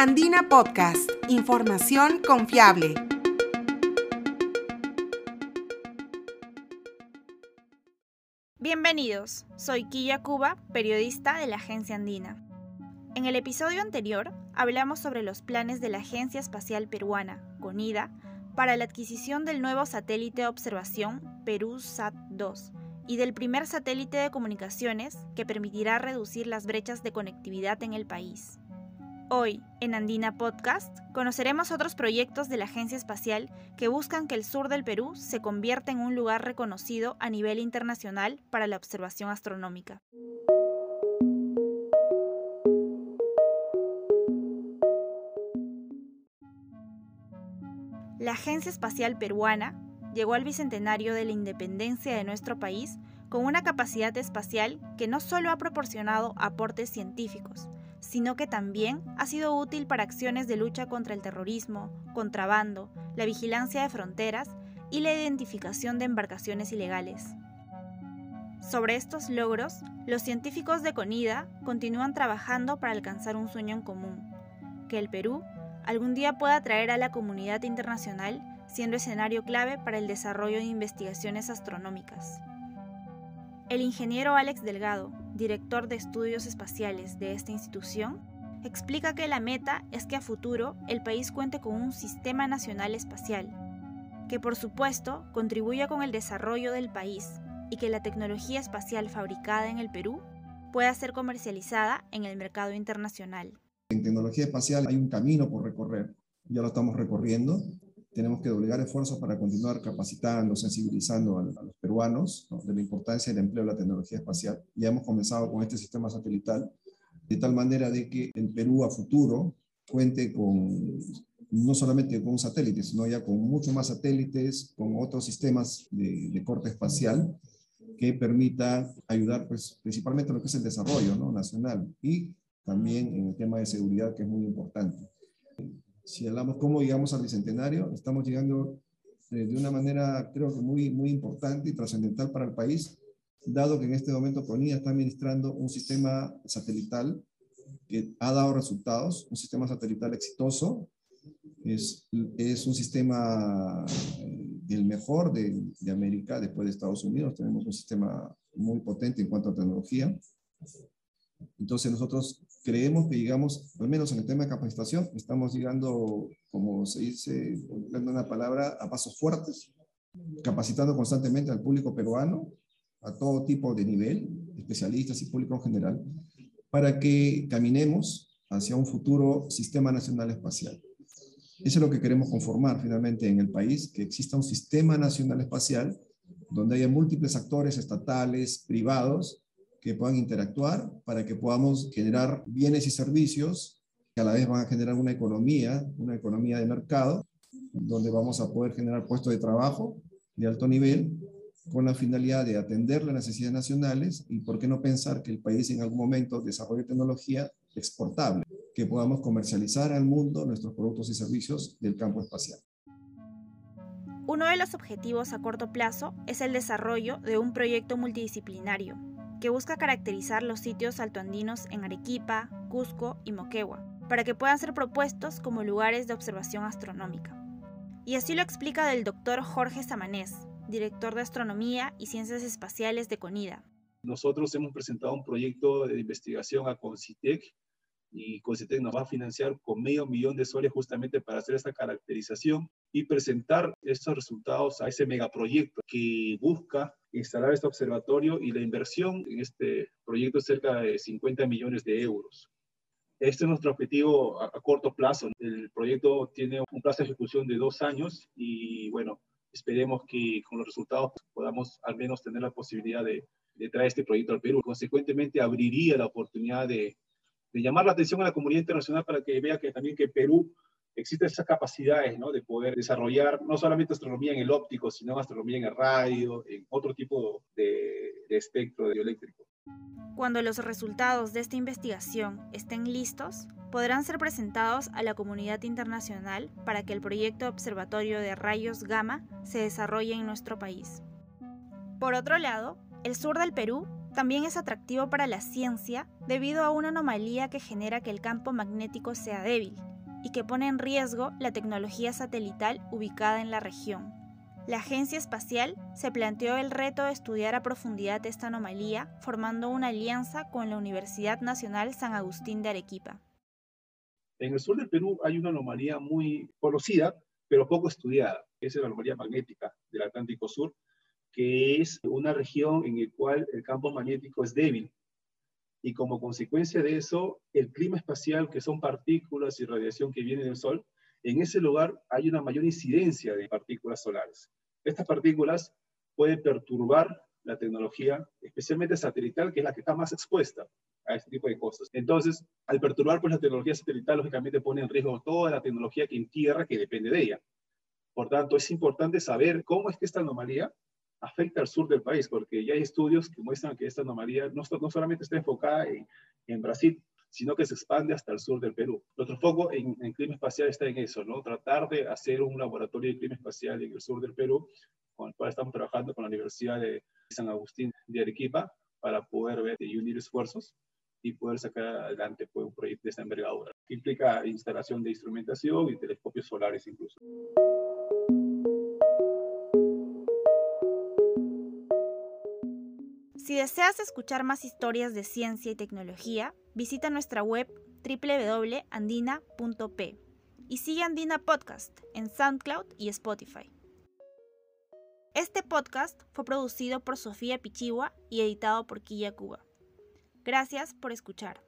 Andina Podcast, información confiable. Bienvenidos, soy Quilla Cuba, periodista de la Agencia Andina. En el episodio anterior hablamos sobre los planes de la Agencia Espacial Peruana, CONIDA, para la adquisición del nuevo satélite de observación Perú SAT-2 y del primer satélite de comunicaciones que permitirá reducir las brechas de conectividad en el país. Hoy, en Andina Podcast, conoceremos otros proyectos de la Agencia Espacial que buscan que el sur del Perú se convierta en un lugar reconocido a nivel internacional para la observación astronómica. La Agencia Espacial Peruana llegó al bicentenario de la independencia de nuestro país con una capacidad espacial que no solo ha proporcionado aportes científicos, sino que también ha sido útil para acciones de lucha contra el terrorismo, contrabando, la vigilancia de fronteras y la identificación de embarcaciones ilegales. Sobre estos logros, los científicos de CONIDA continúan trabajando para alcanzar un sueño en común, que el Perú algún día pueda atraer a la comunidad internacional siendo escenario clave para el desarrollo de investigaciones astronómicas. El ingeniero Alex Delgado, director de estudios espaciales de esta institución, explica que la meta es que a futuro el país cuente con un sistema nacional espacial, que por supuesto contribuya con el desarrollo del país y que la tecnología espacial fabricada en el Perú pueda ser comercializada en el mercado internacional. En tecnología espacial hay un camino por recorrer, ya lo estamos recorriendo tenemos que doblegar esfuerzos para continuar capacitando, sensibilizando a, los peruanos de la importancia del empleo de la tecnología espacial. Ya hemos comenzado con este sistema satelital, de tal manera de que el Perú a futuro cuente con no solamente con un satélite, sino ya con muchos más satélites, con otros sistemas de, corte espacial que permita ayudar pues, principalmente a lo que es el desarrollo ¿no? nacional y también en el tema de seguridad, que es muy importante si hablamos cómo llegamos al bicentenario, estamos llegando eh, de una manera creo que muy, muy importante y trascendental para el país, dado que en este momento CONIA está administrando un sistema satelital que ha dado resultados, un sistema satelital exitoso, es, es un sistema eh, el mejor de, de América después de Estados Unidos, tenemos un sistema muy potente en cuanto a tecnología. Entonces nosotros creemos que llegamos, al menos en el tema de capacitación, estamos llegando, como se dice, en una palabra, a pasos fuertes, capacitando constantemente al público peruano, a todo tipo de nivel, especialistas y público en general, para que caminemos hacia un futuro sistema nacional espacial. Eso es lo que queremos conformar finalmente en el país, que exista un sistema nacional espacial donde haya múltiples actores estatales, privados, que puedan interactuar para que podamos generar bienes y servicios que a la vez van a generar una economía, una economía de mercado, donde vamos a poder generar puestos de trabajo de alto nivel con la finalidad de atender las necesidades nacionales y por qué no pensar que el país en algún momento desarrolle tecnología exportable, que podamos comercializar al mundo nuestros productos y servicios del campo espacial. Uno de los objetivos a corto plazo es el desarrollo de un proyecto multidisciplinario que busca caracterizar los sitios altoandinos en Arequipa, Cusco y Moquegua, para que puedan ser propuestos como lugares de observación astronómica. Y así lo explica el doctor Jorge Samanés, director de Astronomía y Ciencias Espaciales de CONIDA. Nosotros hemos presentado un proyecto de investigación a Concitec y Concitec nos va a financiar con medio millón de soles justamente para hacer esta caracterización y presentar estos resultados a ese megaproyecto que busca instalar este observatorio y la inversión en este proyecto es cerca de 50 millones de euros. Este es nuestro objetivo a, corto plazo. El proyecto tiene un plazo de ejecución de dos años y bueno, esperemos que con los resultados podamos al menos tener la posibilidad de, de traer este proyecto al Perú. Consecuentemente, abriría la oportunidad de, de llamar la atención a la comunidad internacional para que vea que también que Perú existen esas capacidades de poder desarrollar no solamente astronomía en el óptico, sino astronomía en el radio, en otro tipo de, de espectro radioeléctrico. Cuando los resultados de esta investigación estén listos, podrán ser presentados a la comunidad internacional para que el proyecto Observatorio de Rayos Gamma se desarrolle en nuestro país. Por otro lado, el sur del Perú también es atractivo para la ciencia debido a una anomalía que genera que el campo magnético sea débil y que pone en riesgo la tecnología satelital ubicada en la región. La Agencia Espacial se planteó el reto de estudiar a profundidad esta anomalía, formando una alianza con la Universidad Nacional San Agustín de Arequipa. En el sur del Perú hay una anomalía muy conocida, pero poco estudiada, que es la anomalía magnética del Atlántico Sur, que es una región en la cual el campo magnético es débil. Y como consecuencia de eso, el clima espacial, que son partículas y radiación que viene del Sol, en ese lugar hay una mayor incidencia de partículas solares. Estas partículas pueden perturbar la tecnología, especialmente satelital, que es la que está más expuesta a este tipo de cosas. Entonces, al perturbar pues, la tecnología satelital, lógicamente pone en riesgo toda la tecnología que en tierra que depende de ella. Por tanto, es importante saber cómo es que esta anomalía afecta al sur del país, porque ya hay estudios que muestran que esta anomalía no, no solamente está enfocada en, en Brasil, sino que se expande hasta el sur del Perú. Nuestro foco en, clima espacial está en eso, ¿no? Tratar de hacer un laboratorio de clima espacial en el sur del Perú, con el cual estamos trabajando con la Universidad de San Agustín de Arequipa para poder ver y unir esfuerzos y poder sacar adelante pues, un proyecto de esta envergadura, que implica instalación de instrumentación y telescopios solares incluso. Deseas escuchar más historias de ciencia y tecnología, visita nuestra web www.andina.p y sigue Andina Podcast en SoundCloud y Spotify. Este podcast fue producido por Sofía Pichigua y editado por Quilla Cuba. Gracias por escuchar.